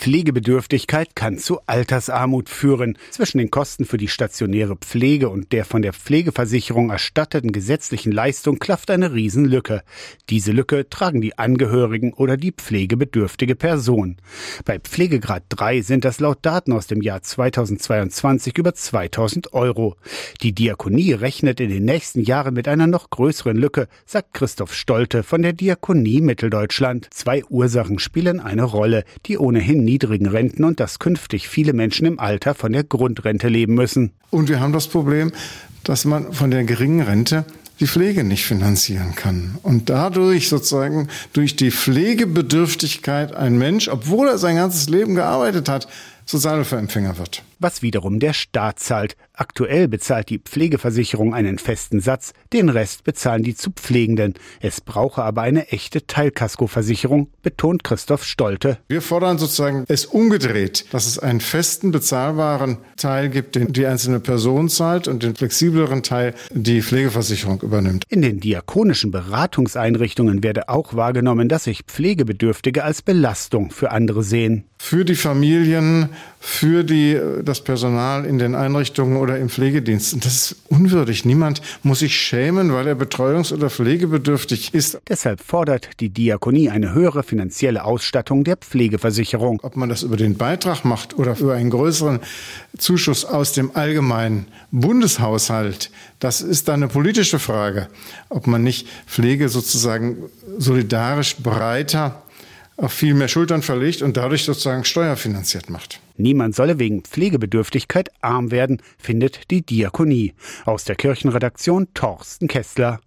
Pflegebedürftigkeit kann zu Altersarmut führen. Zwischen den Kosten für die stationäre Pflege und der von der Pflegeversicherung erstatteten gesetzlichen Leistung klafft eine Riesenlücke. Diese Lücke tragen die Angehörigen oder die pflegebedürftige Person. Bei Pflegegrad 3 sind das laut Daten aus dem Jahr 2022 über 2000 Euro. Die Diakonie rechnet in den nächsten Jahren mit einer noch größeren Lücke, sagt Christoph Stolte von der Diakonie Mitteldeutschland. Zwei Ursachen spielen eine Rolle. Die ohnehin niedrigen Renten und dass künftig viele Menschen im Alter von der Grundrente leben müssen. Und wir haben das Problem, dass man von der geringen Rente die Pflege nicht finanzieren kann. Und dadurch sozusagen durch die Pflegebedürftigkeit ein Mensch, obwohl er sein ganzes Leben gearbeitet hat, Sozialhilfeempfänger wird. Was wiederum der Staat zahlt. Aktuell bezahlt die Pflegeversicherung einen festen Satz, den Rest bezahlen die zu Pflegenden. Es brauche aber eine echte Teilkaskoversicherung, betont Christoph Stolte. Wir fordern sozusagen es umgedreht, dass es einen festen bezahlbaren Teil gibt, den die einzelne Person zahlt und den flexibleren Teil die Pflegeversicherung übernimmt. In den diakonischen Beratungseinrichtungen werde auch wahrgenommen, dass sich Pflegebedürftige als Belastung für andere sehen. Für die Familien, für die, das Personal in den Einrichtungen oder im Pflegedienst. Und das ist unwürdig. Niemand muss sich schämen, weil er betreuungs- oder pflegebedürftig ist. Deshalb fordert die Diakonie eine höhere finanzielle Ausstattung der Pflegeversicherung. Ob man das über den Beitrag macht oder über einen größeren Zuschuss aus dem allgemeinen Bundeshaushalt, das ist dann eine politische Frage. Ob man nicht Pflege sozusagen solidarisch breiter auf viel mehr Schultern verlegt und dadurch sozusagen steuerfinanziert macht. Niemand solle wegen Pflegebedürftigkeit arm werden, findet die Diakonie. Aus der Kirchenredaktion Torsten Kessler.